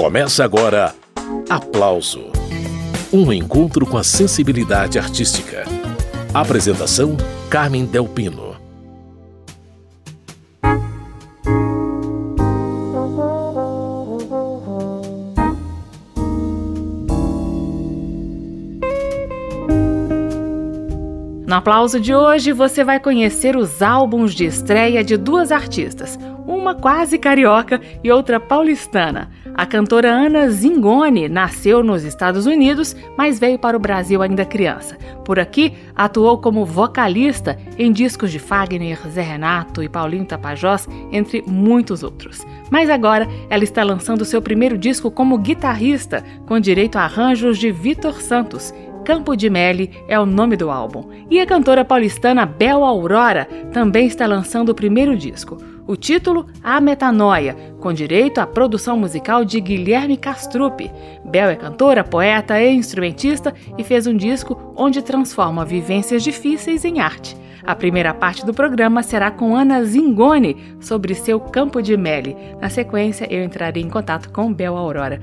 Começa agora Aplauso Um encontro com a sensibilidade artística. Apresentação: Carmen Delpino. No aplauso de hoje, você vai conhecer os álbuns de estreia de duas artistas, uma quase carioca e outra paulistana. A cantora Ana Zingoni nasceu nos Estados Unidos, mas veio para o Brasil ainda criança. Por aqui, atuou como vocalista em discos de Fagner, Zé Renato e Paulinho Tapajós, entre muitos outros. Mas agora ela está lançando seu primeiro disco como guitarrista, com direito a arranjos de Vitor Santos Campo de Mele é o nome do álbum. E a cantora paulistana Bel Aurora também está lançando o primeiro disco. O título, A Metanoia, com direito à produção musical de Guilherme Castrupe. Bel é cantora, poeta e instrumentista e fez um disco onde transforma vivências difíceis em arte. A primeira parte do programa será com Ana Zingoni sobre seu Campo de Mele. Na sequência, eu entrarei em contato com Bel Aurora.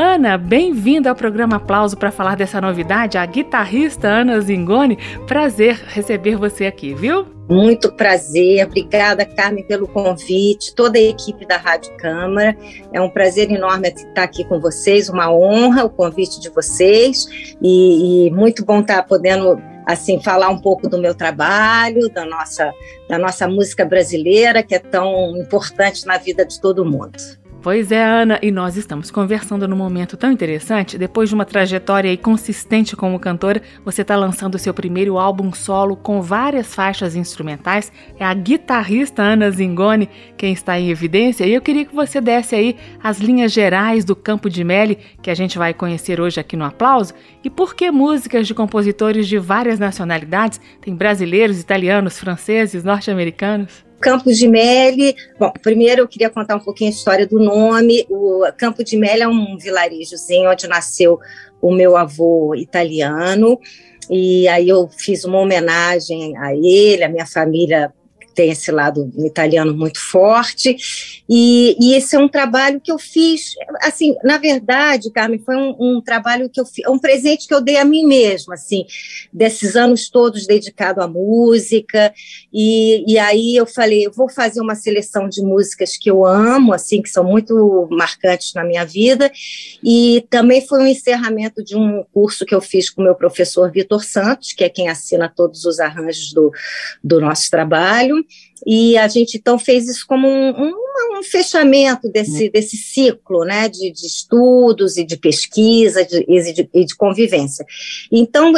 Ana, bem-vinda ao programa Aplauso para falar dessa novidade, a guitarrista Ana Zingoni. Prazer receber você aqui, viu? Muito prazer, obrigada Carmen pelo convite, toda a equipe da Rádio Câmara. É um prazer enorme estar aqui com vocês, uma honra o convite de vocês e, e muito bom estar podendo assim falar um pouco do meu trabalho, da nossa da nossa música brasileira que é tão importante na vida de todo mundo. Pois é, Ana, e nós estamos conversando num momento tão interessante. Depois de uma trajetória consistente como cantora, você está lançando seu primeiro álbum solo com várias faixas instrumentais. É a guitarrista Ana Zingoni quem está em evidência. E eu queria que você desse aí as linhas gerais do Campo de Mele, que a gente vai conhecer hoje aqui no Aplauso, e por que músicas de compositores de várias nacionalidades, tem brasileiros, italianos, franceses, norte-americanos. Campos de Mele, bom, primeiro eu queria contar um pouquinho a história do nome. O Campo de Mele é um vilarejozinho onde nasceu o meu avô italiano, e aí eu fiz uma homenagem a ele, a minha família tem esse lado italiano muito forte, e, e, esse é um trabalho que eu fiz, assim, na verdade, Carmen, foi um, um, trabalho que eu fiz, um presente que eu dei a mim mesma, assim, desses anos todos dedicado à música, e, e aí eu falei, eu vou fazer uma seleção de músicas que eu amo, assim, que são muito marcantes na minha vida, e também foi um encerramento de um curso que eu fiz com o meu professor Vitor Santos, que é quem assina todos os arranjos do, do nosso trabalho, e a gente então fez isso como um, um, um fechamento desse, uhum. desse ciclo né, de, de estudos e de pesquisa de, e, de, e de convivência. Então,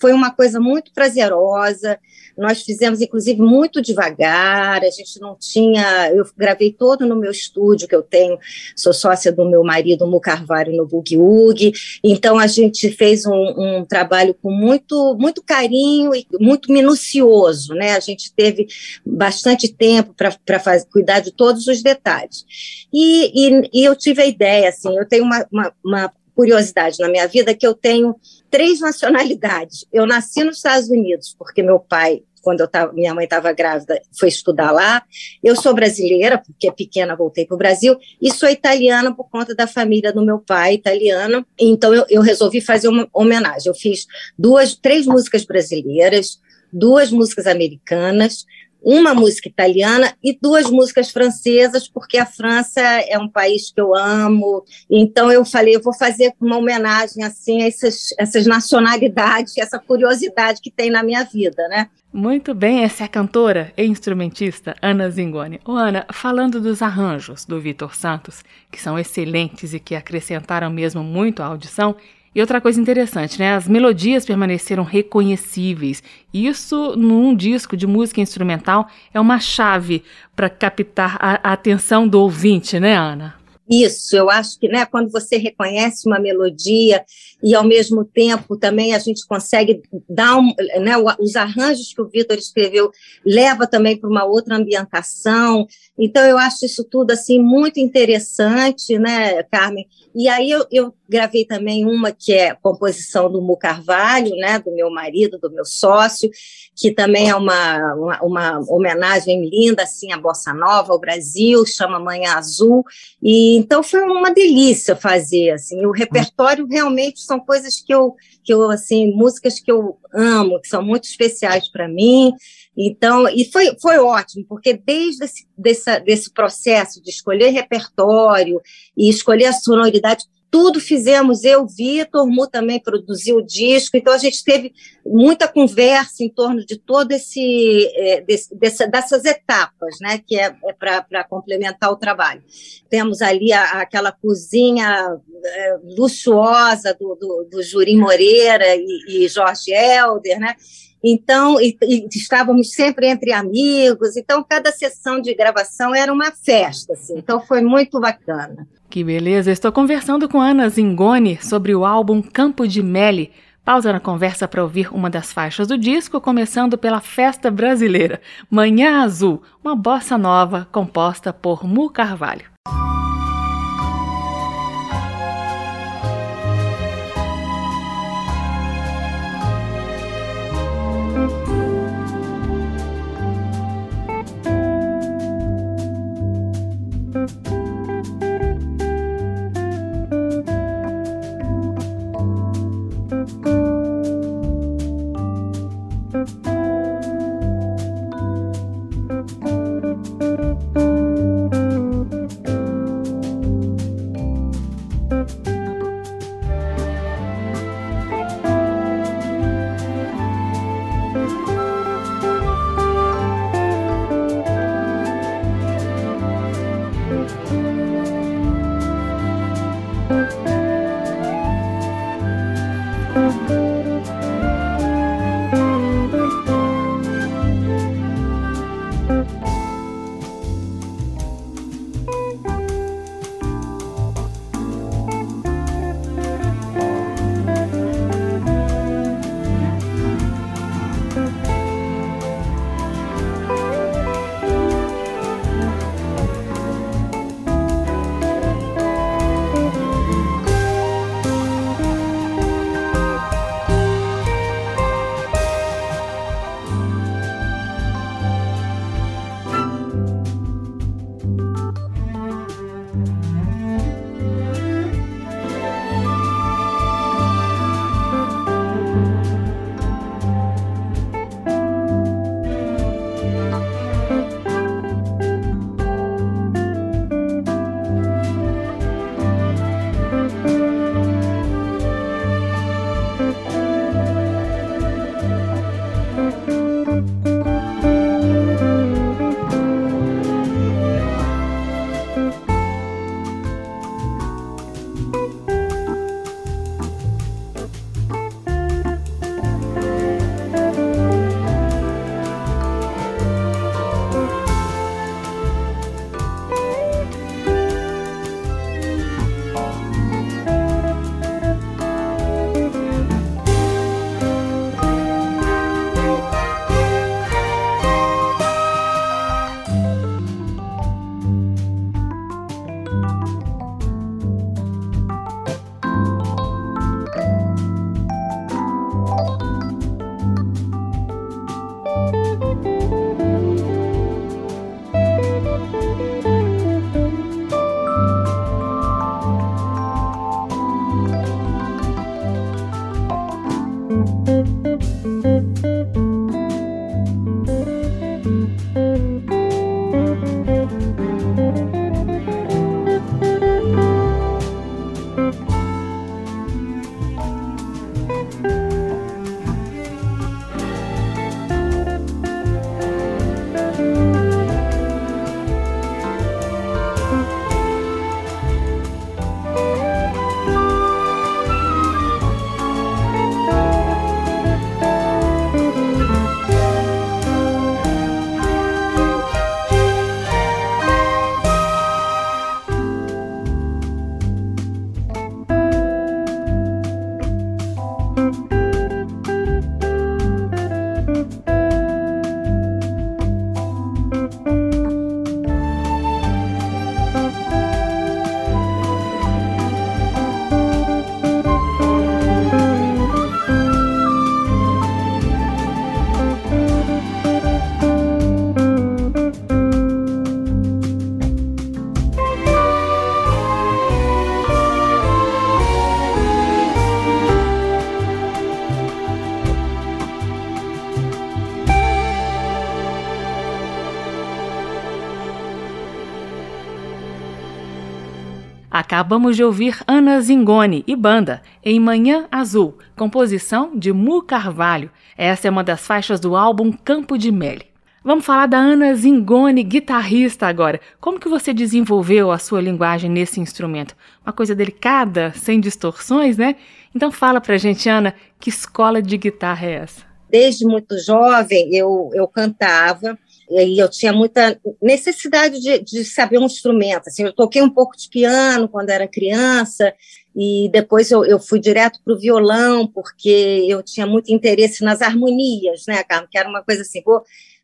foi uma coisa muito prazerosa, nós fizemos, inclusive, muito devagar, a gente não tinha. Eu gravei todo no meu estúdio que eu tenho, sou sócia do meu marido, Mu Carvalho, no Boogie Woogie. Então, a gente fez um, um, trabalho com muito, muito carinho e muito minucioso, né? A gente teve bastante tempo para cuidar de todos os detalhes. E, e, e, eu tive a ideia, assim, eu tenho uma, uma, uma curiosidade na minha vida que eu tenho três nacionalidades. Eu nasci nos Estados Unidos, porque meu pai, quando eu tava, minha mãe estava grávida, foi estudar lá. Eu sou brasileira, porque pequena voltei para o Brasil, e sou italiana por conta da família do meu pai, italiano. Então eu, eu resolvi fazer uma homenagem. Eu fiz duas, três músicas brasileiras, duas músicas americanas, uma música italiana e duas músicas francesas, porque a França é um país que eu amo. Então eu falei, eu vou fazer uma homenagem assim a essas, essas nacionalidades, essa curiosidade que tem na minha vida, né? Muito bem, essa é a cantora e instrumentista Ana Zingoni. Ô Ana, falando dos arranjos do Vitor Santos, que são excelentes e que acrescentaram mesmo muito à audição, e outra coisa interessante, né? As melodias permaneceram reconhecíveis. Isso, num disco de música instrumental, é uma chave para captar a, a atenção do ouvinte, né, Ana? Isso, eu acho que né, quando você reconhece uma melodia e ao mesmo tempo também a gente consegue dar um, né, os arranjos que o Vitor escreveu leva também para uma outra ambientação. Então eu acho isso tudo assim muito interessante, né, Carmen? E aí eu, eu gravei também uma que é composição do Mu Carvalho, né, do meu marido, do meu sócio, que também é uma, uma, uma, homenagem linda assim à bossa nova, ao Brasil, chama Manhã Azul. E então foi uma delícia fazer assim. O repertório realmente são coisas que eu que eu assim, músicas que eu amo, que são muito especiais para mim. Então, e foi, foi ótimo, porque desde esse desse, desse processo de escolher repertório e escolher a sonoridade, tudo fizemos, eu, Vitor, Mu também produziu o disco, então a gente teve muita conversa em torno de todo esse, é, desse, dessa, dessas etapas, né, que é, é para complementar o trabalho. Temos ali a, aquela cozinha é, luxuosa do, do, do Jurim Moreira e, e Jorge Helder, né, então, e, e, estávamos sempre entre amigos, então cada sessão de gravação era uma festa, assim, então foi muito bacana. Que beleza! Estou conversando com Ana Zingoni sobre o álbum Campo de Mele. Pausa na conversa para ouvir uma das faixas do disco, começando pela Festa Brasileira, Manhã Azul, uma bossa nova composta por Mu Carvalho. Acabamos de ouvir Ana Zingoni e banda em Manhã Azul, composição de Mu Carvalho. Essa é uma das faixas do álbum Campo de Mele. Vamos falar da Ana Zingoni, guitarrista agora. Como que você desenvolveu a sua linguagem nesse instrumento? Uma coisa delicada, sem distorções, né? Então fala pra gente, Ana, que escola de guitarra é essa? Desde muito jovem eu, eu cantava e eu tinha muita necessidade de, de saber um instrumento. Assim, eu toquei um pouco de piano quando era criança e depois eu, eu fui direto para o violão porque eu tinha muito interesse nas harmonias, né, Carmen? Que era uma coisa assim, vou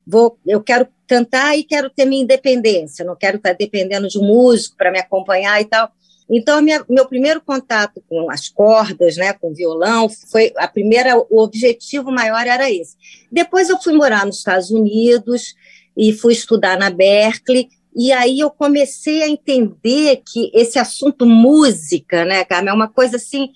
vou, eu quero cantar e quero ter minha independência, não quero estar dependendo de um músico para me acompanhar e tal. Então, minha, meu primeiro contato com as cordas, né, com violão, foi a primeira, o objetivo maior era esse. Depois eu fui morar nos Estados Unidos e fui estudar na Berkeley, e aí eu comecei a entender que esse assunto música, né, Carmen, é uma coisa assim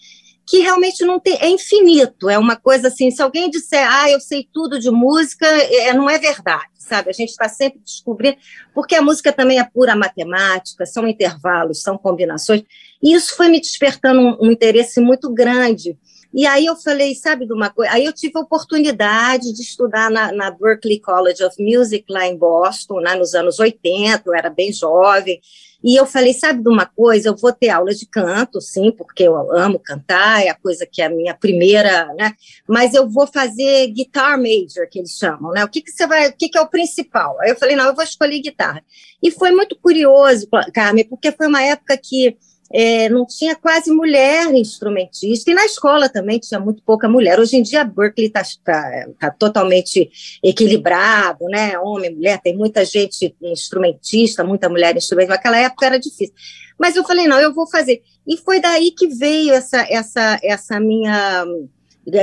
que realmente não tem, é infinito, é uma coisa assim, se alguém disser, ah, eu sei tudo de música, é, não é verdade, sabe? A gente está sempre descobrindo, porque a música também é pura matemática, são intervalos, são combinações, e isso foi me despertando um, um interesse muito grande. E aí eu falei, sabe de uma coisa? Aí eu tive a oportunidade de estudar na, na Berklee College of Music, lá em Boston, né, nos anos 80, eu era bem jovem, e eu falei, sabe de uma coisa, eu vou ter aula de canto, sim, porque eu amo cantar, é a coisa que é a minha primeira, né? Mas eu vou fazer guitar major, que eles chamam, né? O que, que você vai, o que, que é o principal? Aí eu falei, não, eu vou escolher guitarra. E foi muito curioso, Carmen, porque foi uma época que é, não tinha quase mulher instrumentista, e na escola também tinha muito pouca mulher. Hoje em dia Berkeley está tá, tá totalmente equilibrado, né? Homem, mulher, tem muita gente instrumentista, muita mulher instrumentista. Naquela época era difícil. Mas eu falei, não, eu vou fazer. E foi daí que veio essa, essa, essa minha.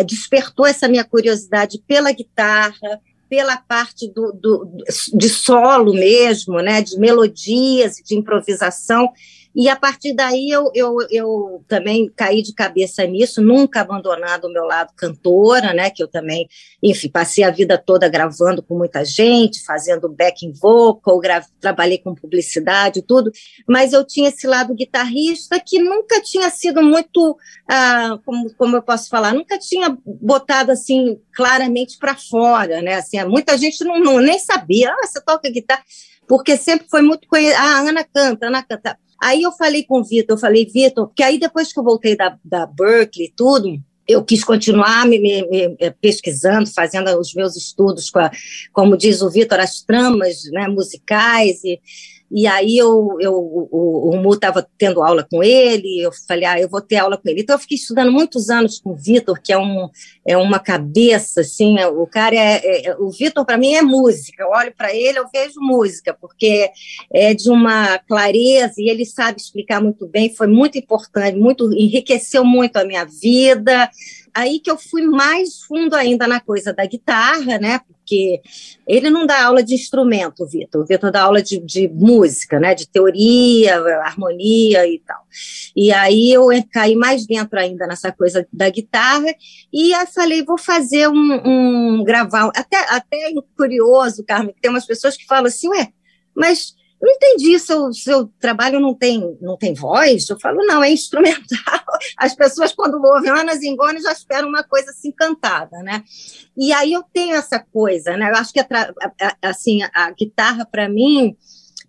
despertou essa minha curiosidade pela guitarra, pela parte do, do, de solo mesmo, né, de melodias, de improvisação, e a partir daí eu, eu, eu também caí de cabeça nisso, nunca abandonando o meu lado cantora, né? Que eu também, enfim, passei a vida toda gravando com muita gente, fazendo backing vocal, trabalhei com publicidade, tudo, mas eu tinha esse lado guitarrista que nunca tinha sido muito, ah, como, como eu posso falar, nunca tinha botado assim claramente para fora, né? Assim, muita gente não, não nem sabia, ah, você toca guitarra, porque sempre foi muito conhecida, ah, a Ana canta, Ana canta Aí eu falei com o Vitor, eu falei, Vitor, porque aí depois que eu voltei da, da Berkeley e tudo, eu quis continuar me, me, me, pesquisando, fazendo os meus estudos, com a, como diz o Vitor, as tramas né, musicais e e aí eu, eu, o, o Mu estava tendo aula com ele, eu falei, ah, eu vou ter aula com ele. Então eu fiquei estudando muitos anos com o Vitor, que é, um, é uma cabeça, assim, é, o cara é, é, é o Vitor para mim é música, eu olho para ele, eu vejo música, porque é de uma clareza e ele sabe explicar muito bem, foi muito importante, muito enriqueceu muito a minha vida, aí que eu fui mais fundo ainda na coisa da guitarra, né? Porque ele não dá aula de instrumento, Vitor. O Vitor dá aula de, de, música, né? De teoria, harmonia e tal. E aí eu caí mais dentro ainda nessa coisa da guitarra e eu falei, vou fazer um, um gravar, até, até curioso, Carmen, que tem umas pessoas que falam assim, ué, mas não entendi, seu, seu trabalho não tem, não tem voz? Eu falo, não, é instrumental. As pessoas, quando ouvem Ana Zingoni, já esperam uma coisa assim cantada, né? E aí eu tenho essa coisa, né? Eu acho que, assim, a guitarra, para mim,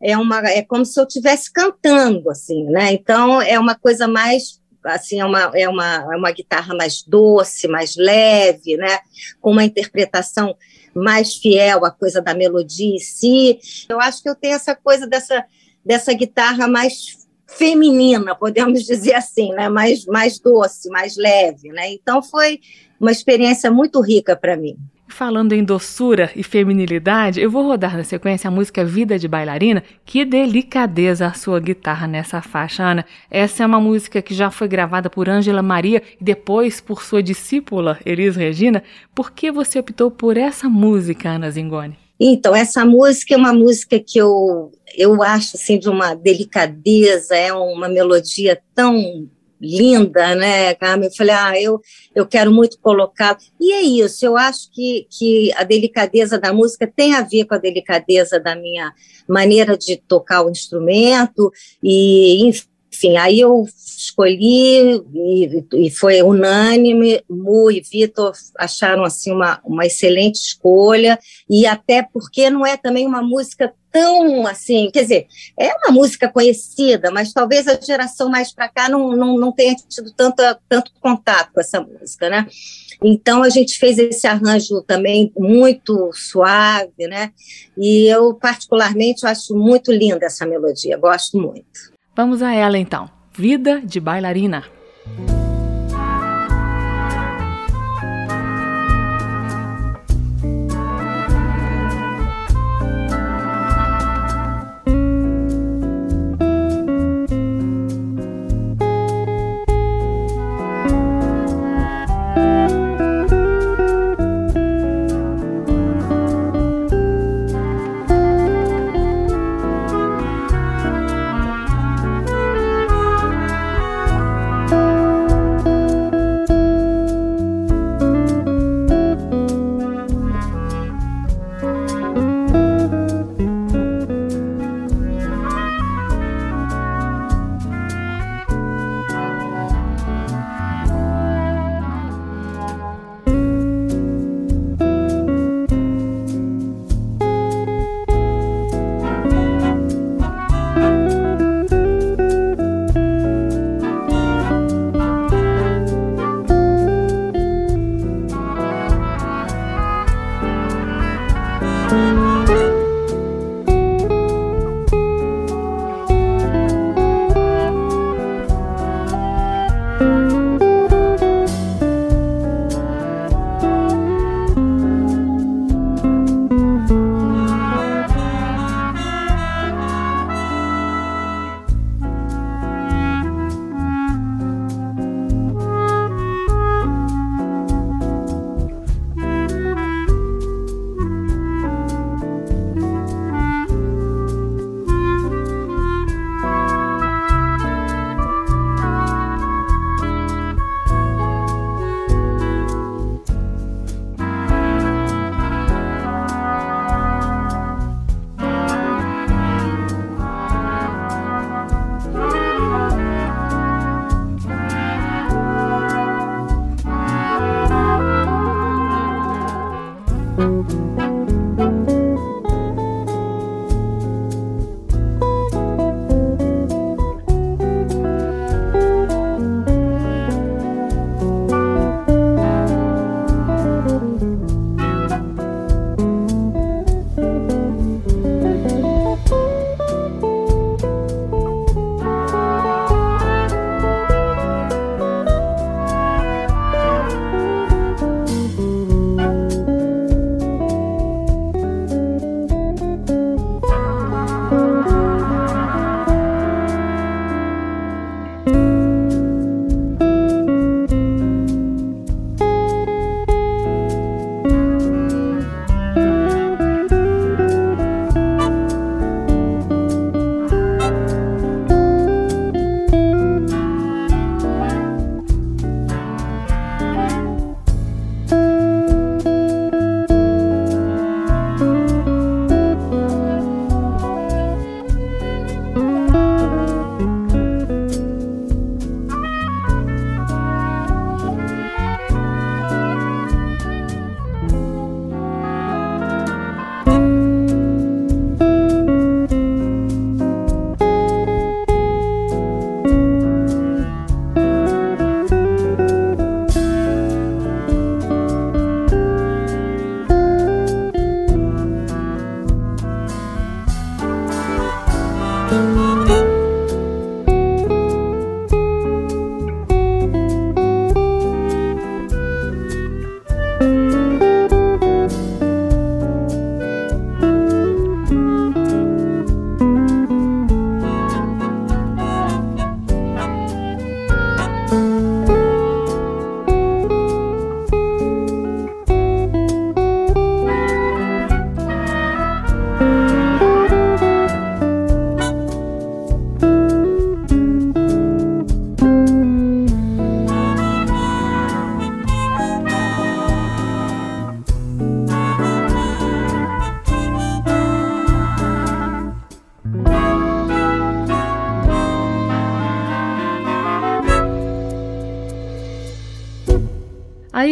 é, uma, é como se eu estivesse cantando, assim, né? Então, é uma coisa mais assim é uma, é uma, é uma guitarra mais doce, mais leve, né? com uma interpretação mais fiel à coisa da melodia em si. Eu acho que eu tenho essa coisa dessa, dessa guitarra mais feminina, podemos dizer assim, né? mais, mais doce, mais leve. Né? Então foi uma experiência muito rica para mim. Falando em doçura e feminilidade, eu vou rodar na sequência a música Vida de Bailarina. Que delicadeza a sua guitarra nessa faixa, Ana. Essa é uma música que já foi gravada por Ângela Maria e depois por sua discípula, Elis Regina. Por que você optou por essa música, Ana Zingoni? Então, essa música é uma música que eu, eu acho assim, de uma delicadeza, é uma melodia tão linda, né, Carmen? Eu falei, ah, eu, eu quero muito colocar. E é isso, eu acho que, que a delicadeza da música tem a ver com a delicadeza da minha maneira de tocar o instrumento, e, enfim, aí eu escolhi e, e foi unânime, Mu e Vitor acharam assim uma, uma excelente escolha, e até porque não é também uma música tão assim, quer dizer, é uma música conhecida, mas talvez a geração mais para cá não, não, não tenha tido tanto, tanto contato com essa música, né? Então a gente fez esse arranjo também muito suave, né? E eu particularmente acho muito linda essa melodia, gosto muito. Vamos a ela então. Vida de bailarina.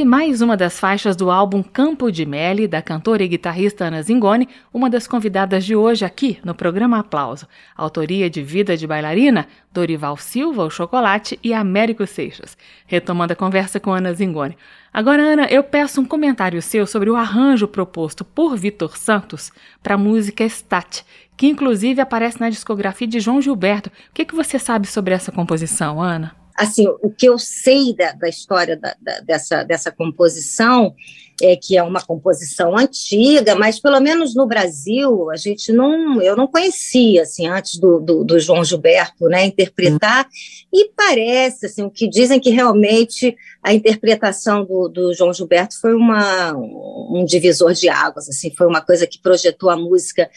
Mais uma das faixas do álbum Campo de Mele, da cantora e guitarrista Ana Zingoni, uma das convidadas de hoje aqui no programa Aplauso. Autoria de Vida de Bailarina, Dorival Silva, o Chocolate e Américo Seixas. Retomando a conversa com Ana Zingoni. Agora, Ana, eu peço um comentário seu sobre o arranjo proposto por Vitor Santos para a música Stat, que inclusive aparece na discografia de João Gilberto. O que, que você sabe sobre essa composição, Ana? Assim, o que eu sei da, da história da, da, dessa, dessa composição é que é uma composição antiga, mas pelo menos no Brasil a gente não, eu não conhecia assim antes do, do, do João Gilberto, né, interpretar e parece assim o que dizem que realmente a interpretação do, do João Gilberto foi uma um divisor de águas, assim, foi uma coisa que projetou a música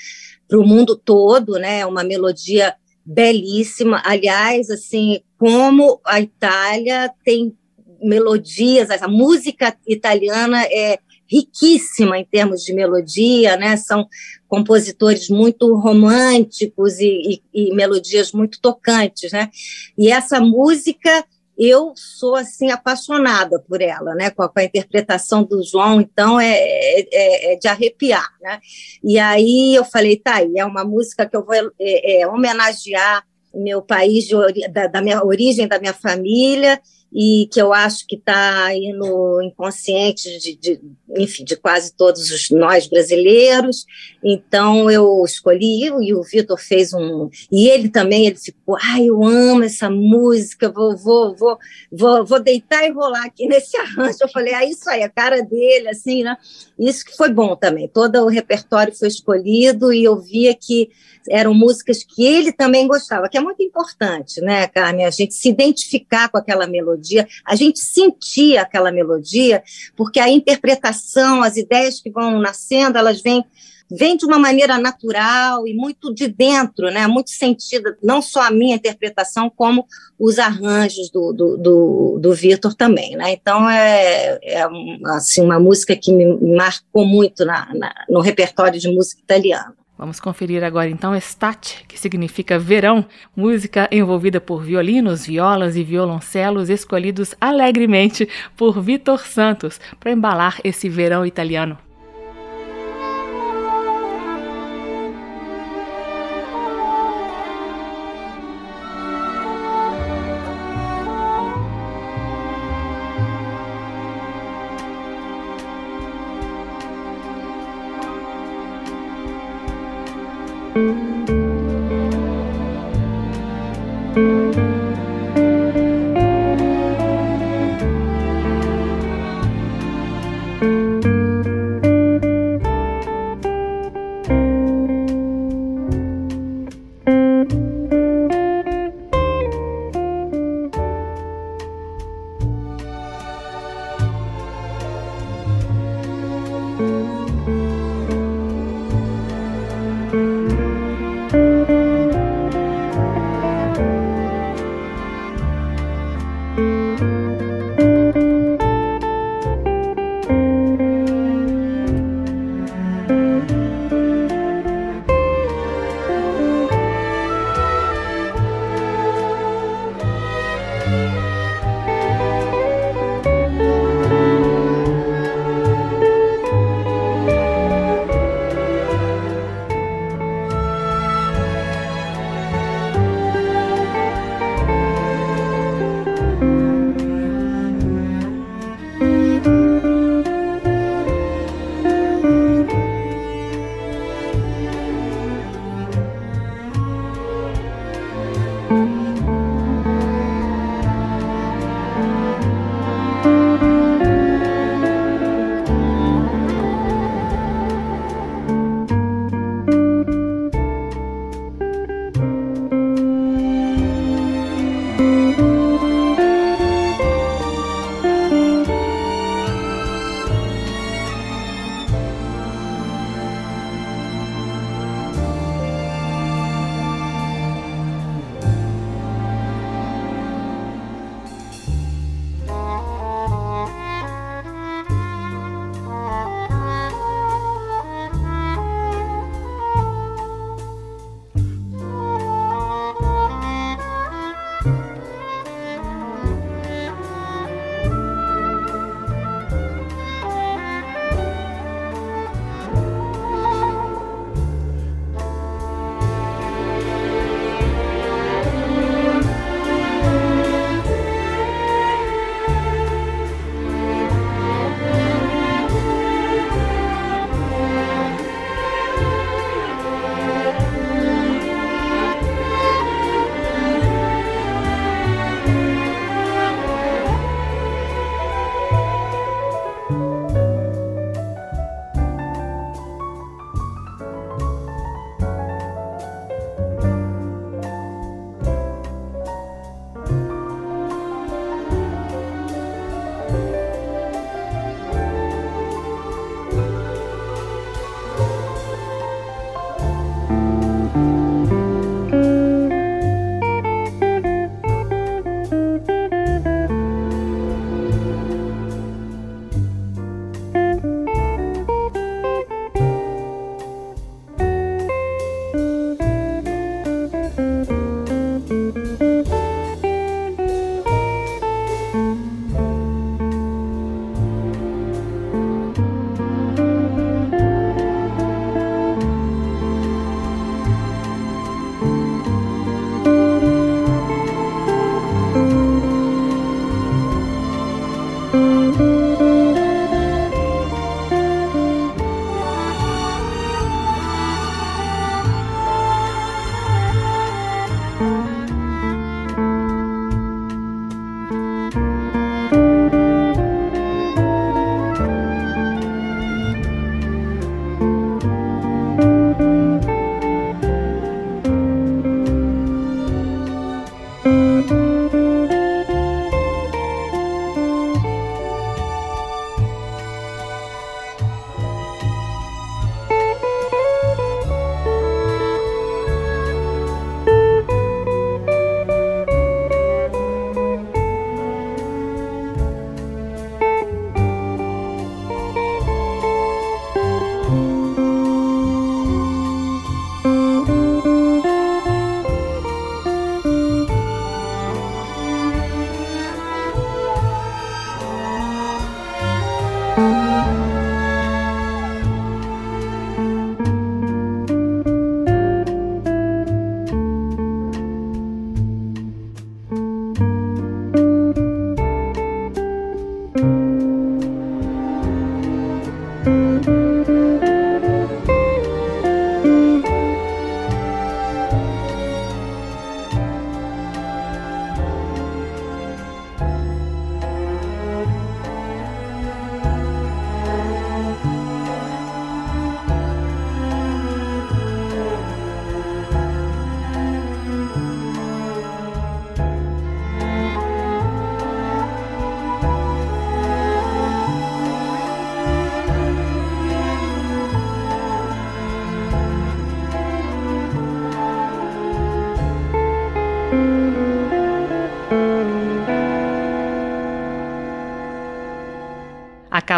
para o mundo todo, né, uma melodia belíssima. Aliás, assim, como a Itália tem melodias, a música italiana é riquíssima em termos de melodia, né? São compositores muito românticos e, e, e melodias muito tocantes, né? E essa música eu sou assim apaixonada por ela, né? Com a, com a interpretação do João, então é, é, é, de arrepiar, né? E aí eu falei, tá, aí é uma música que eu vou é, é homenagear meu país de, da, da minha origem da minha família e que eu acho que está aí no inconsciente de, de, enfim, de quase todos os nós brasileiros. Então eu escolhi e o Vitor fez um e ele também ele ficou, ai, eu amo essa música, vou vou vou vou, vou deitar e rolar aqui nesse arranjo. Eu falei, ah, isso aí, a cara dele, assim, né? Isso que foi bom também. Todo o repertório foi escolhido e eu via que eram músicas que ele também gostava, que é muito importante, né, Carmen? A gente se identificar com aquela melodia, a gente sentir aquela melodia, porque a interpretação, as ideias que vão nascendo, elas vêm vem de uma maneira natural e muito de dentro, né? Muito sentida, não só a minha interpretação, como os arranjos do, do, do, do Vitor também, né? Então é, é assim, uma música que me marcou muito na, na, no repertório de música italiana. Vamos conferir agora então Estate, que significa verão, música envolvida por violinos, violas e violoncelos escolhidos alegremente por Vitor Santos para embalar esse verão italiano.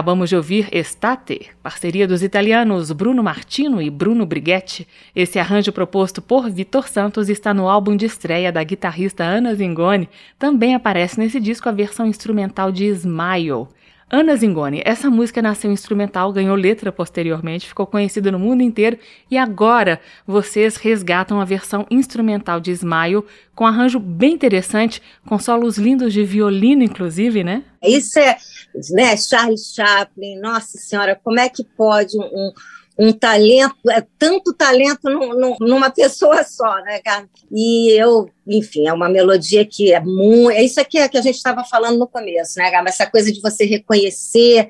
Acabamos de ouvir Estate, parceria dos italianos Bruno Martino e Bruno Brighetti. Esse arranjo proposto por Vitor Santos está no álbum de estreia da guitarrista Ana Zingoni. Também aparece nesse disco a versão instrumental de Smile. Ana Zingoni, essa música nasceu instrumental, ganhou letra posteriormente, ficou conhecida no mundo inteiro e agora vocês resgatam a versão instrumental de Smile com arranjo bem interessante, com solos lindos de violino, inclusive, né? Isso é, né, Charles Chaplin, nossa senhora, como é que pode um, um talento, é tanto talento num, numa pessoa só, né, cara? E eu, enfim, é uma melodia que é muito. É isso aqui que a gente estava falando no começo, né, cara? Essa coisa de você reconhecer,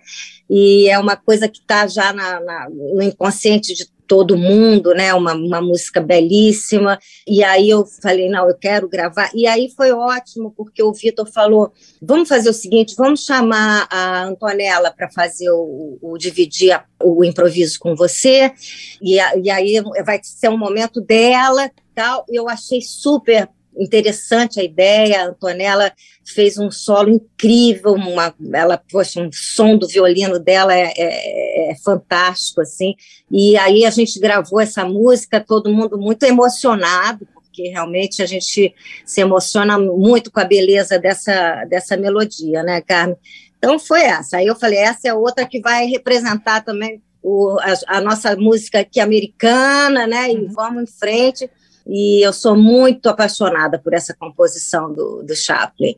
e é uma coisa que está já na, na, no inconsciente de todo mundo, né? Uma, uma música belíssima. E aí eu falei, não, eu quero gravar. E aí foi ótimo, porque o Vitor falou: vamos fazer o seguinte, vamos chamar a Antonella para fazer o, o dividir a, o improviso com você. E, e aí vai ser um momento dela tal. Eu achei super interessante a ideia. A Antonella fez um solo incrível, uma, ela, poxa, um som do violino dela é, é, é, fantástico, assim. E aí a gente gravou essa música, todo mundo muito emocionado, porque realmente a gente se emociona muito com a beleza dessa, dessa melodia, né, Carmen? Então foi essa. Aí eu falei, essa é outra que vai representar também o, a, a nossa música aqui americana, né? E uhum. vamos em frente. E eu sou muito apaixonada por essa composição do, do Chaplin.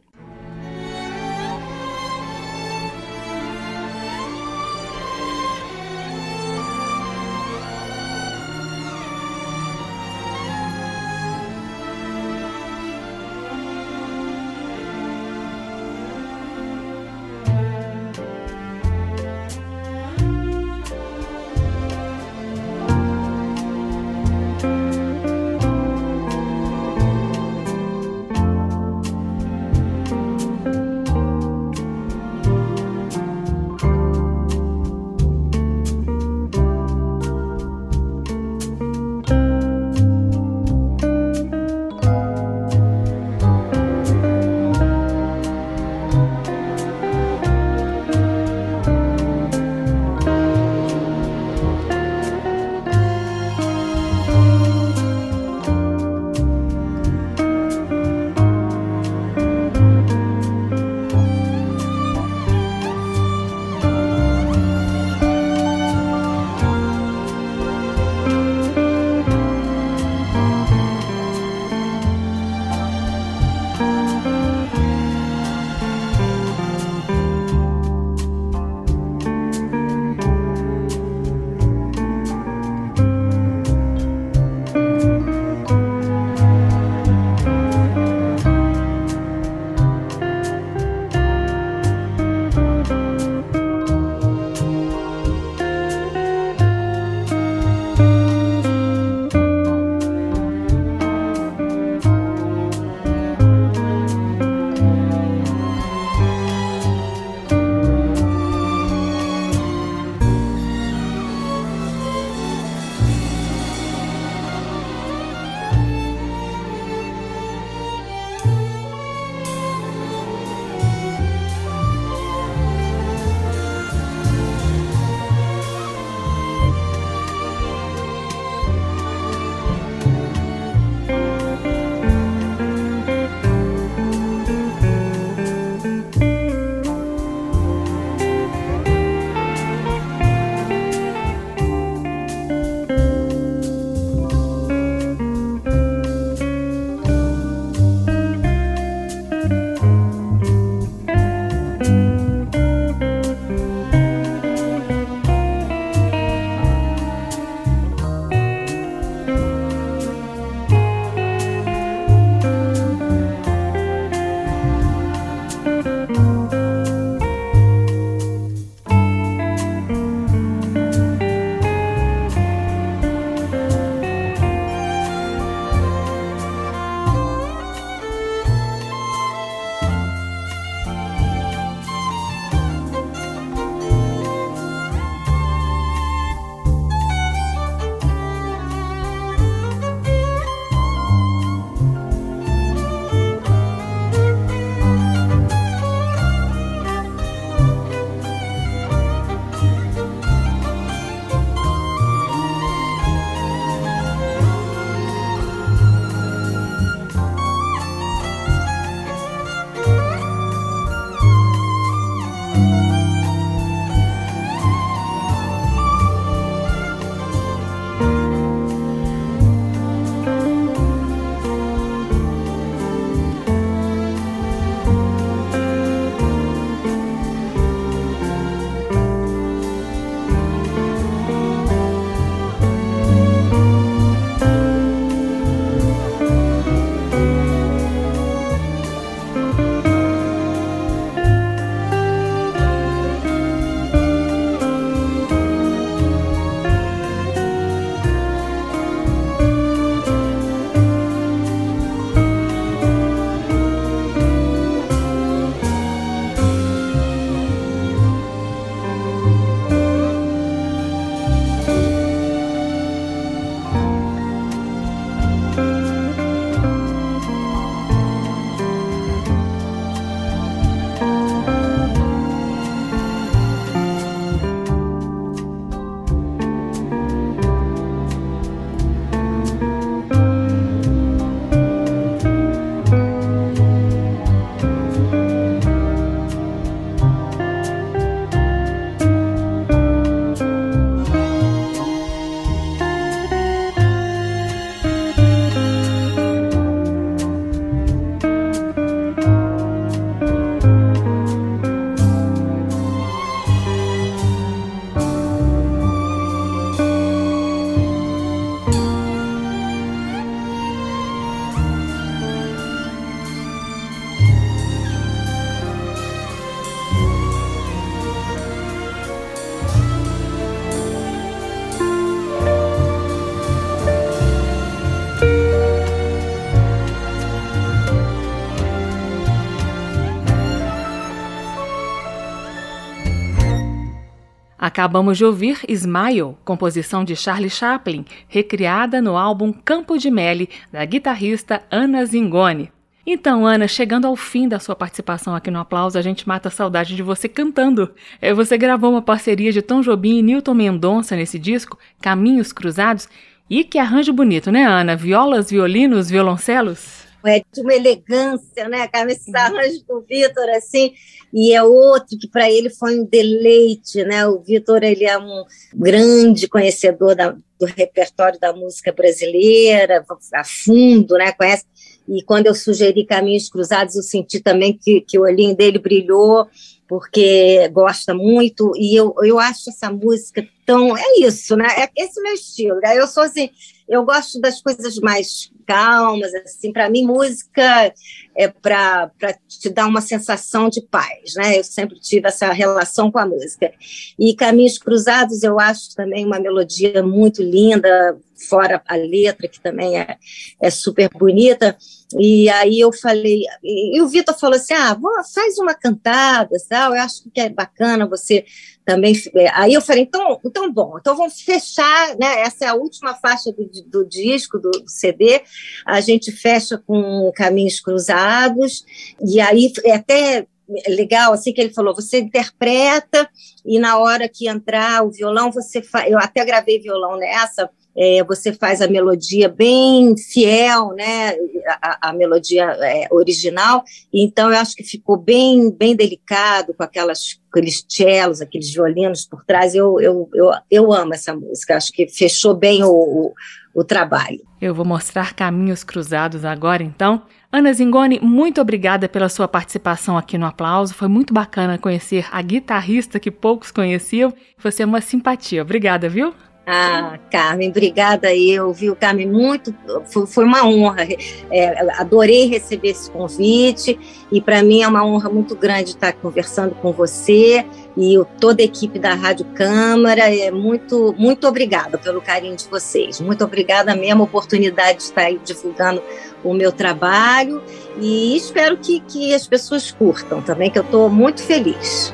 Acabamos de ouvir Smile, composição de Charlie Chaplin, recriada no álbum Campo de Mele, da guitarrista Ana Zingoni. Então, Ana, chegando ao fim da sua participação aqui no Aplauso, a gente mata a saudade de você cantando. É, você gravou uma parceria de Tom Jobim e Newton Mendonça nesse disco, Caminhos Cruzados. E que arranjo bonito, né, Ana? Violas, violinos, violoncelos? É de uma elegância, né, cara? Esses uhum. arranjos do Vitor, assim, e é outro que para ele foi um deleite, né? O Vitor, ele é um grande conhecedor da, do repertório da música brasileira, a fundo, né? Conhece e quando eu sugeri Caminhos Cruzados, eu senti também que, que o olhinho dele brilhou, porque gosta muito, e eu, eu acho essa música tão. É isso, né? É esse meu estilo. Né? Eu sou assim, eu gosto das coisas mais calmas, assim, para mim, música é para te dar uma sensação de paz, né? Eu sempre tive essa relação com a música. E Caminhos Cruzados, eu acho também uma melodia muito linda, fora a letra, que também é, é super bonita. E aí eu falei, e o Vitor falou assim: ah, faz uma cantada, tal, eu acho que é bacana você também. É, aí eu falei, então, então bom, então vamos fechar, né? Essa é a última faixa do, do disco, do CD. A gente fecha com Caminhos Cruzados, e aí é até legal assim que ele falou você interpreta e na hora que entrar o violão você faz eu até gravei violão nessa é, você faz a melodia bem fiel, né, a, a melodia é, original, então eu acho que ficou bem, bem delicado com aquelas, aqueles cellos, aqueles violinos por trás, eu, eu, eu, eu amo essa música, acho que fechou bem o, o, o trabalho. Eu vou mostrar Caminhos Cruzados agora, então. Ana Zingoni, muito obrigada pela sua participação aqui no Aplauso. Foi muito bacana conhecer a guitarrista que poucos conheciam. Você é uma simpatia. Obrigada, viu? Ah, Carmen, obrigada eu, viu, Carmen, muito, foi, foi uma honra, é, adorei receber esse convite e para mim é uma honra muito grande estar conversando com você e toda a equipe da Rádio Câmara, é muito, muito obrigada pelo carinho de vocês, muito obrigada mesmo, a oportunidade de estar aí divulgando o meu trabalho e espero que, que as pessoas curtam também, que eu estou muito feliz.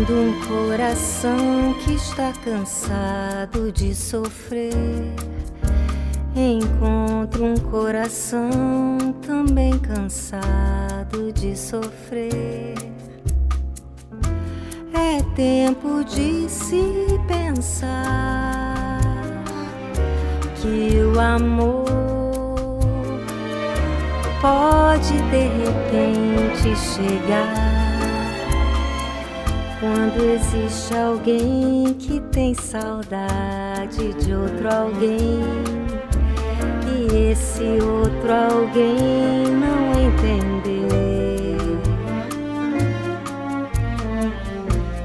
Quando um coração que está cansado de sofrer encontra um coração também cansado de sofrer. É tempo de se pensar que o amor pode de repente chegar quando existe alguém que tem saudade de outro alguém e esse outro alguém não entender,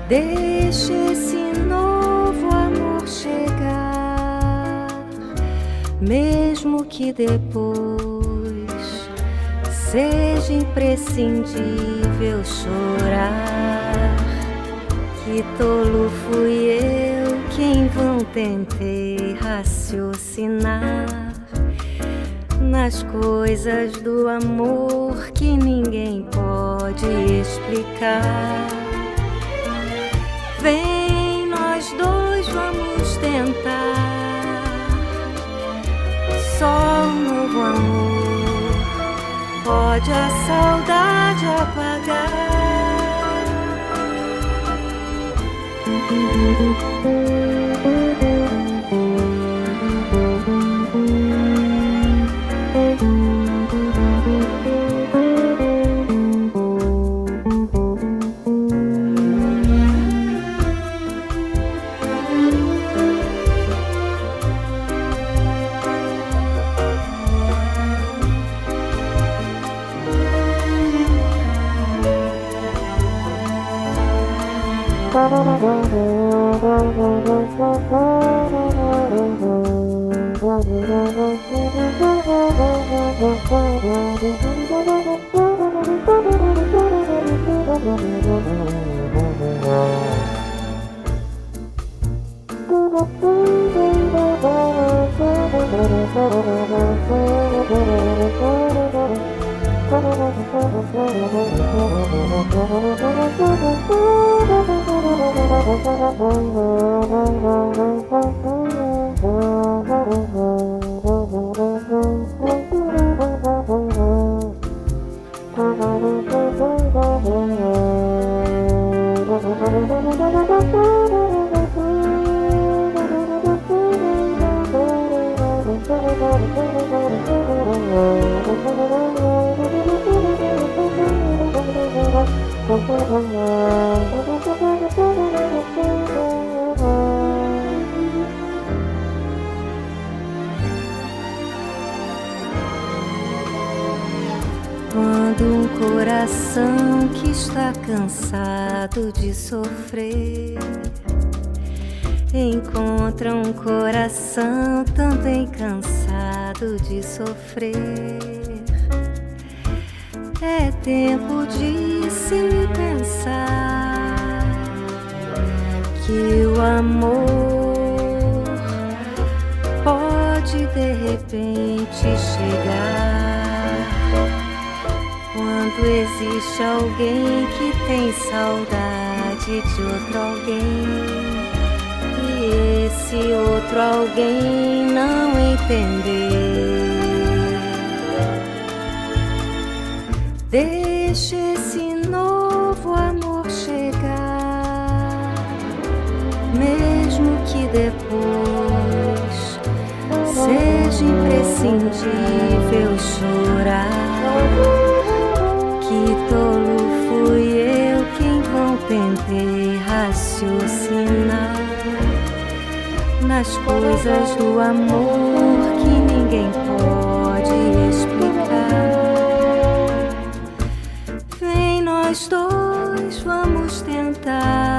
deixe esse novo amor chegar, mesmo que depois seja imprescindível chorar. Que tolo fui eu que em vão tentei raciocinar nas coisas do amor que ninguém pode explicar. Vem, nós dois vamos tentar só um novo amor pode a saudade apagar. Música Quando o amor pode de repente chegar. Quando existe alguém que tem saudade de outro alguém e esse outro alguém não entender. Deixe esse novo mesmo que depois seja imprescindível chorar. Que tolo fui eu quem vão tentei raciocinar nas coisas do amor que ninguém pode explicar. Vem nós dois, vamos tentar.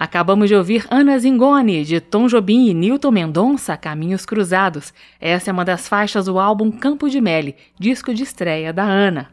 Acabamos de ouvir Ana Zingoni, de Tom Jobim e Newton Mendonça, Caminhos Cruzados. Essa é uma das faixas do álbum Campo de Mele, disco de estreia da Ana.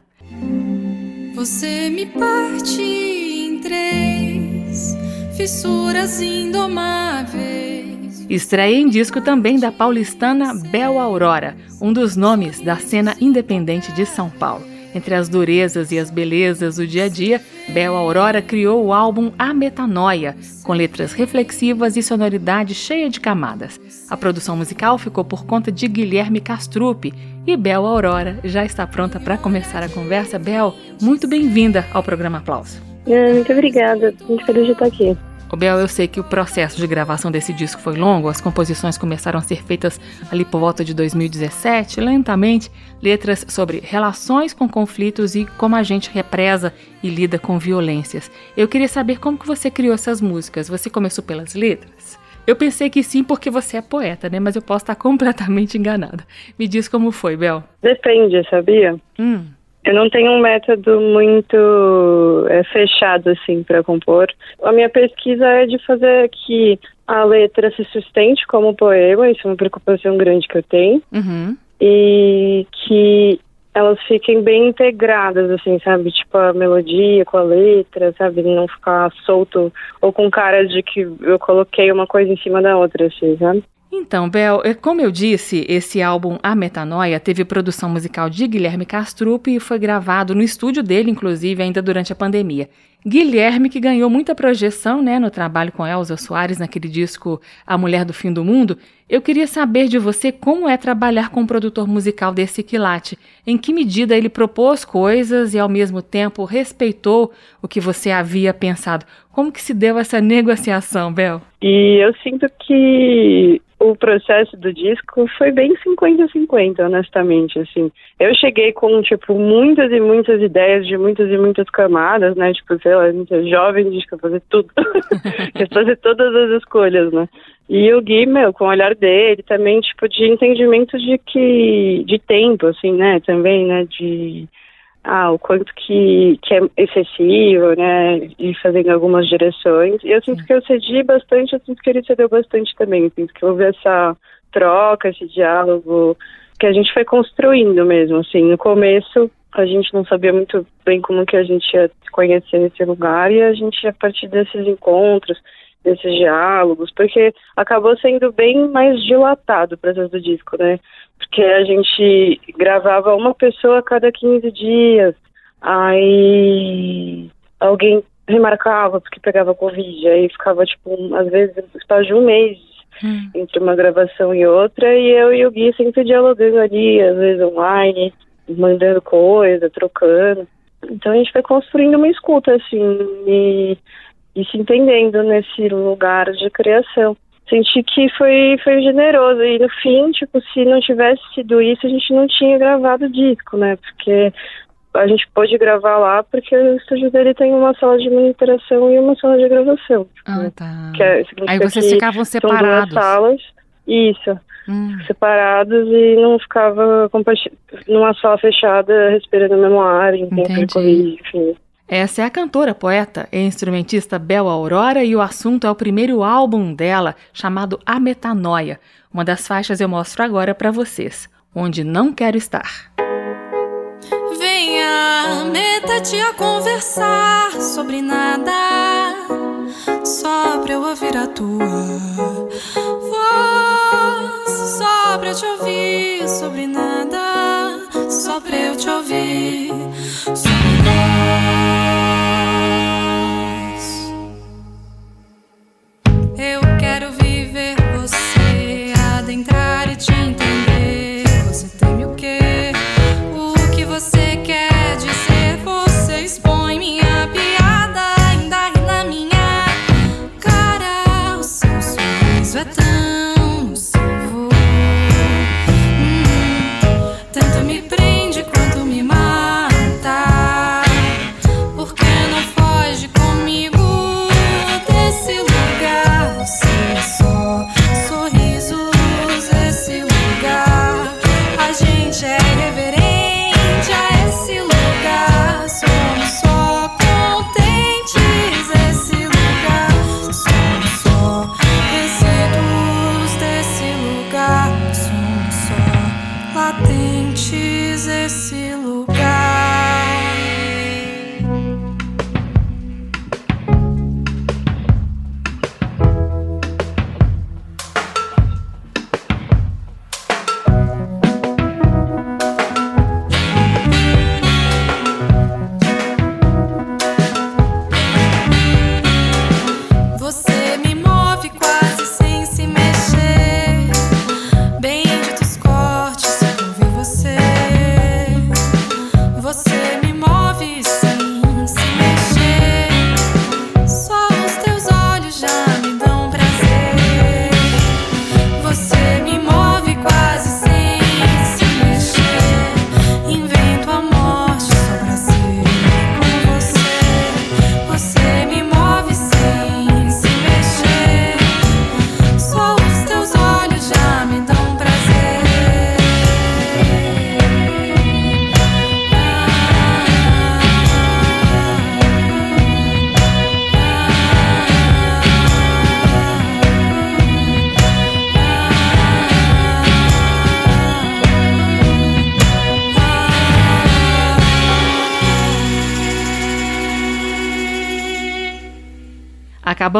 Você me parte em três fissuras indomáveis. Estreia em disco também da paulistana Bel Aurora, um dos nomes da cena independente de São Paulo. Entre as durezas e as belezas do dia a dia, Bel Aurora criou o álbum A Metanoia, com letras reflexivas e sonoridade cheia de camadas. A produção musical ficou por conta de Guilherme Castrupe e Bel Aurora já está pronta para começar a conversa. Bel, muito bem-vinda ao programa Aplauso. Muito obrigada, muito feliz de estar aqui. Ô Bel, eu sei que o processo de gravação desse disco foi longo, as composições começaram a ser feitas ali por volta de 2017, lentamente, letras sobre relações com conflitos e como a gente represa e lida com violências. Eu queria saber como que você criou essas músicas. Você começou pelas letras? Eu pensei que sim, porque você é poeta, né? Mas eu posso estar completamente enganada. Me diz como foi, Bel. Depende, sabia? Hum. Eu não tenho um método muito é, fechado assim para compor. A minha pesquisa é de fazer que a letra se sustente como poema, isso é uma preocupação grande que eu tenho, Uhum. e que elas fiquem bem integradas, assim, sabe? Tipo, a melodia com a letra, sabe? Não ficar solto ou com cara de que eu coloquei uma coisa em cima da outra, assim, sabe? Então, Bel, é, como eu disse, esse álbum A Metanoia teve produção musical de Guilherme Castrup e foi gravado no estúdio dele, inclusive, ainda durante a pandemia. Guilherme, que ganhou muita projeção né, no trabalho com Elza Soares naquele disco A Mulher do Fim do Mundo, eu queria saber de você como é trabalhar com um produtor musical desse quilate. Em que medida ele propôs coisas e, ao mesmo tempo, respeitou o que você havia pensado. Como que se deu essa negociação, Bel? E eu sinto que o processo do disco foi bem 50-50, honestamente, assim. Eu cheguei com, tipo, muitas e muitas ideias de muitas e muitas camadas, né? Tipo, sei lá, a gente é jovem, a gente quer fazer tudo. quer fazer todas as escolhas, né? E o Gui, meu, com o olhar dele, também, tipo, de entendimento de que... de tempo, assim, né? Também, né? De ah, o quanto que, que é excessivo, né, e fazendo algumas direções. E eu sinto que eu cedi bastante, eu sinto que ele cedeu bastante também. Eu sinto que houve essa troca, esse diálogo que a gente foi construindo mesmo, assim. No começo, a gente não sabia muito bem como que a gente ia conhecer esse lugar e a gente, a partir desses encontros, desses diálogos, porque acabou sendo bem mais dilatado o processo do disco, né? Porque a gente gravava uma pessoa a cada 15 dias, aí alguém remarcava porque pegava Covid, aí ficava, tipo, às vezes, espaço de um mês hum. entre uma gravação e outra, e eu e o Gui sempre dialogando ali, às vezes online, mandando coisa, trocando. Então a gente foi construindo uma escuta, assim, e e se entendendo nesse lugar de criação. Senti que foi, foi generoso. E no fim, tipo, se não tivesse sido isso, a gente não tinha gravado o disco, né? Porque a gente pôde gravar lá porque o estúdio dele tem uma sala de monitoração e uma sala de gravação. Ah, né? tá. É, Aí vocês ficavam separados. São duas salas. Isso. Hum. Separados e não ficava numa sala fechada respirando o mesmo ar em tempo de Covid, enfim. Essa é a cantora, poeta e instrumentista Bel Aurora e o assunto é o primeiro álbum dela, chamado A Metanoia. Uma das faixas eu mostro agora para vocês, Onde Não Quero Estar. Venha, meta-te a conversar sobre nada, só pra eu ouvir a tua voz, só pra eu te ouvir sobre nada, só pra eu te ouvir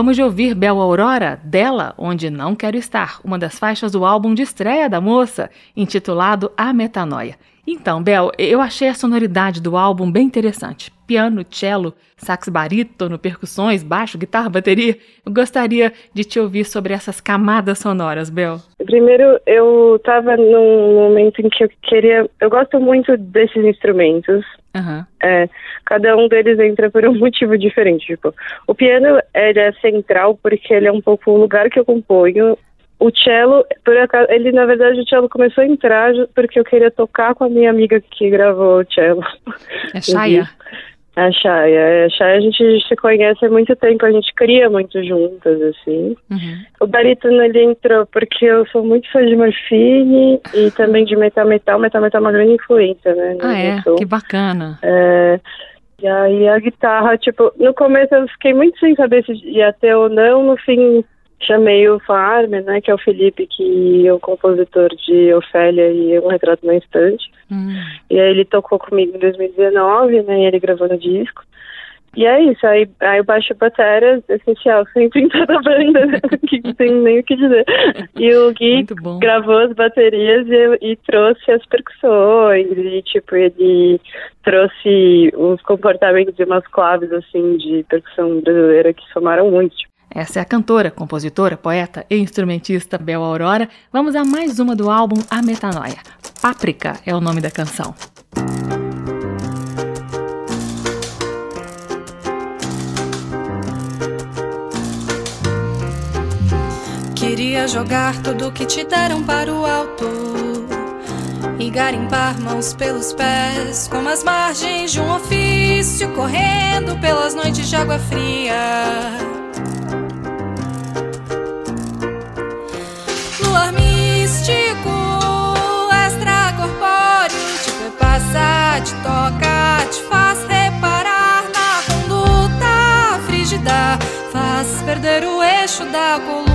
Acabamos de ouvir Bel Aurora, dela, Onde Não Quero Estar, uma das faixas do álbum de estreia da moça, intitulado A Metanoia. Então, Bel, eu achei a sonoridade do álbum bem interessante. Piano, cello, sax barítono, percussões, baixo, guitarra, bateria. Eu gostaria de te ouvir sobre essas camadas sonoras, Bel. Primeiro, eu estava num momento em que eu queria. Eu gosto muito desses instrumentos. Aham. É, cada um deles entra por um motivo diferente. Tipo, o piano ele é central porque ele é um pouco o lugar que eu componho. O cello, por acaso, ele na verdade o cello começou a entrar porque eu queria tocar com a minha amiga que gravou o cello. É Shaya? A Shaya. A Shaya a gente se conhece há muito tempo, a gente cria muito juntas, assim. Uhum. O barítono ele entrou porque eu sou muito fã de Morfine e também de Metal Metal. Metal Metal é uma grande influência, né? no Ah, é? som. Que bacana. É, e aí a guitarra, tipo, no começo eu fiquei muito sem saber se ia ter ou não, no fim chamei o Farmer, né, que é o Felipe, que é o compositor de Ofélia e Um Retrato na Estante. Hum. E aí ele tocou comigo em 2019, né, e ele gravou no disco. E é isso, aí, aí o baixo batera é essencial, sempre em toda banda, né, que não tem nem o que dizer. E o Gui gravou as baterias e, e trouxe as percussões e tipo ele trouxe uns comportamentos e umas claves assim de percussão brasileira que somaram muito. Tipo, Essa é a cantora, compositora, poeta e instrumentista Bel Aurora. Vamos a mais uma do álbum A Metanoia. Páprica é o nome da canção. Queria jogar tudo que te deram para o alto e garimpar mãos pelos pés, como as margens de um ofício, correndo pelas noites de água fria. Luar místico, extracorpóreo, te perpassa, te toca, te faz reparar na conduta frígida, faz perder o eixo da coluna.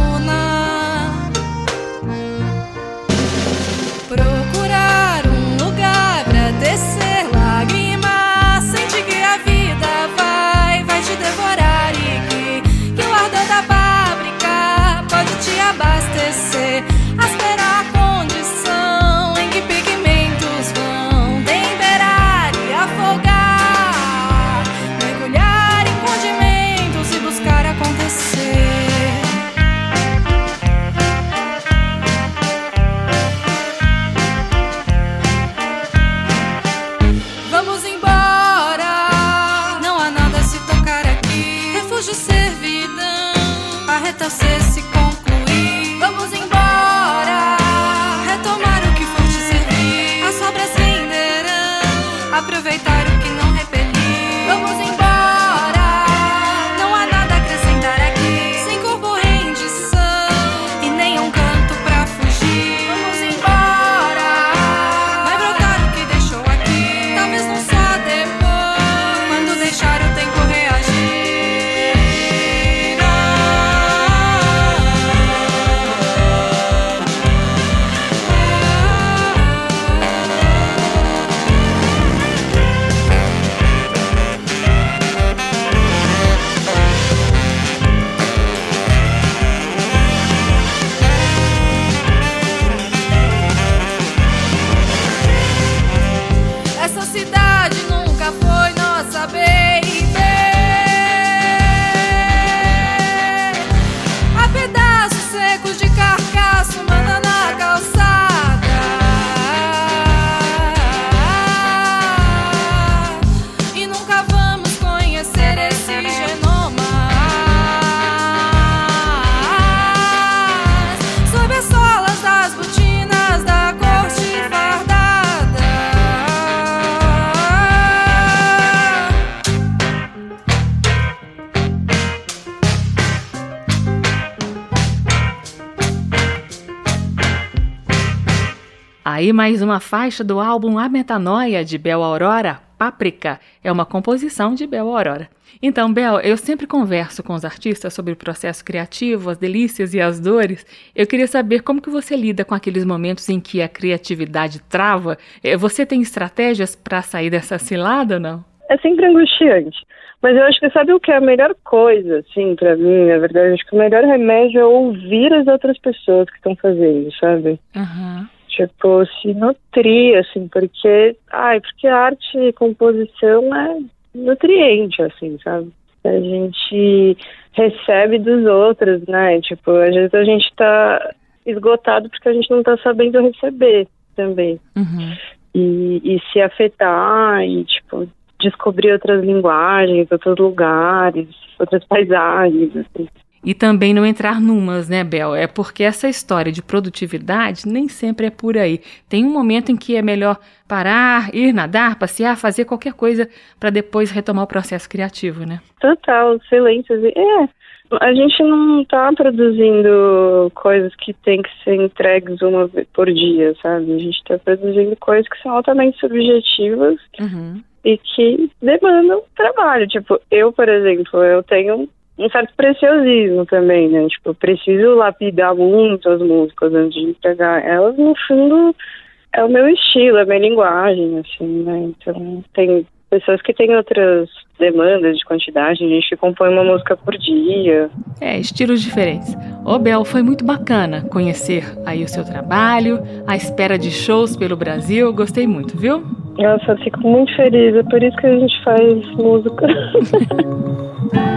Mais uma faixa do álbum A Metanoia de Bel Aurora, Páprica, é uma composição de Bel Aurora. Então, Bel, eu sempre converso com os artistas sobre o processo criativo, as delícias e as dores. Eu queria saber como que você lida com aqueles momentos em que a criatividade trava. Eh, Você tem estratégias para sair dessa cilada ou não? é sempre angustiante. Mas eu acho que sabe o que é a melhor coisa, assim, pra mim, na verdade, eu acho que o melhor remédio é ouvir as outras pessoas que estão fazendo, sabe? Aham. Tipo, se nutrir, assim, porque, ai, porque arte e composição é nutriente, assim, sabe? A gente recebe dos outros, né? Tipo, às vezes a gente tá esgotado porque a gente não tá sabendo receber também. Uhum. E, e se afetar e, tipo, descobrir outras linguagens, outros lugares, outras paisagens, assim. E também não entrar numas, né, Bel? É porque essa história de produtividade nem sempre é por aí. Tem um momento em que é melhor parar, ir nadar, passear, fazer qualquer coisa para depois retomar o processo criativo, né? Total, silêncios. É, a gente não tá produzindo coisas que tem que ser entregues uma vez por dia, sabe? A gente tá produzindo coisas que são altamente subjetivas Uhum. e que demandam trabalho. Tipo, eu, por exemplo, eu tenho um certo preciosismo também, né? Tipo, eu preciso lapidar muito as músicas antes de entregar elas. No fundo, é o meu estilo, é a minha linguagem, assim, né? Então, tem pessoas que têm outras demandas de quantidade, a gente compõe uma música por dia. É, estilos diferentes. Ô, Bel, foi muito bacana conhecer aí o seu trabalho, a espera de shows pelo Brasil. Gostei muito, viu? Nossa, eu fico muito feliz, é por isso que a gente faz música.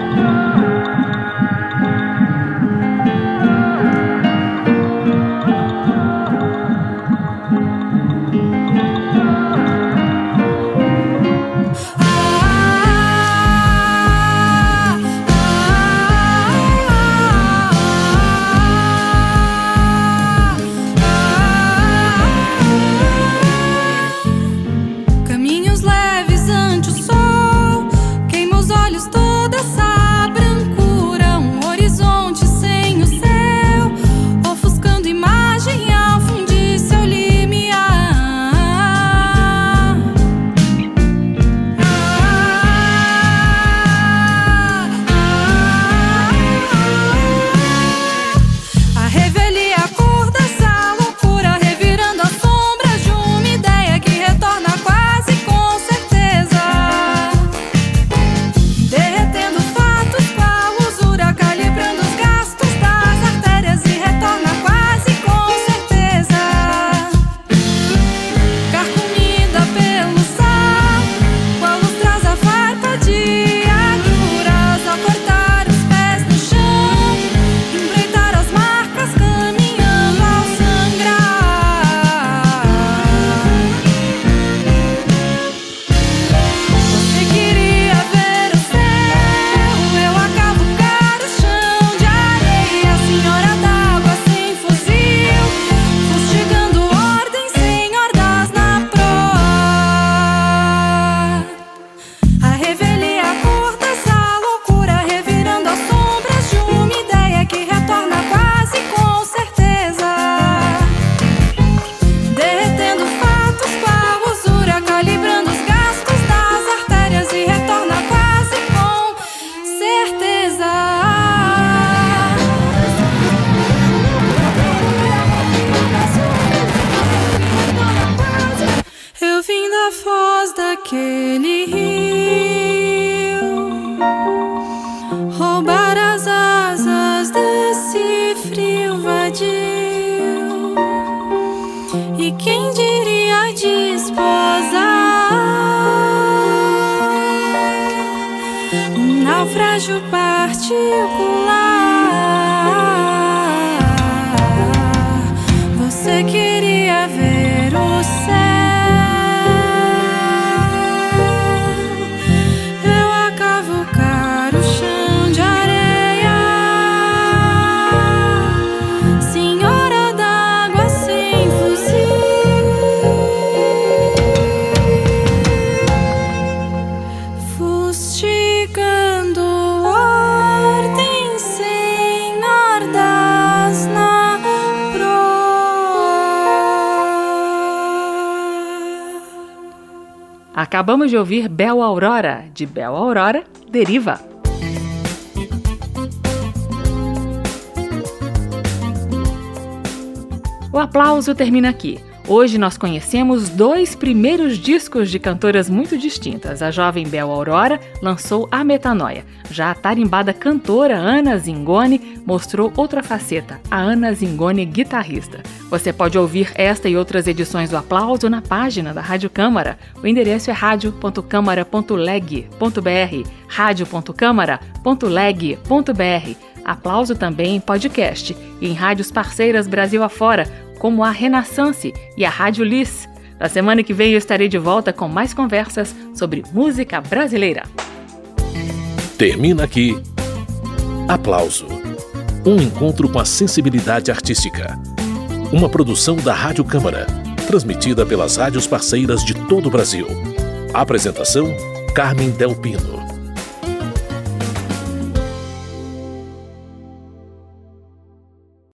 naufrágio particular? Acabamos de ouvir Bel Aurora, de Bel Aurora, Deriva. O aplauso termina aqui. Hoje nós conhecemos dois primeiros discos de cantoras muito distintas. A jovem Bel Aurora lançou A Metanoia. Já a tarimbada cantora Ana Zingoni mostrou outra faceta, a Ana Zingoni guitarrista. Você pode ouvir esta e outras edições do Aplauso na página da Rádio Câmara. O endereço é radio.câmara.leg.br radio.câmara.leg.br Aplauso também em podcast e em rádios parceiras Brasil afora, como a Renaissance e a Rádio Liz. Na semana que vem eu estarei de volta com mais conversas sobre música brasileira. Termina aqui. Aplauso. Um encontro com a sensibilidade artística. Uma produção da Rádio Câmara, transmitida pelas rádios parceiras de todo o Brasil. Apresentação: Carmen Del Pino.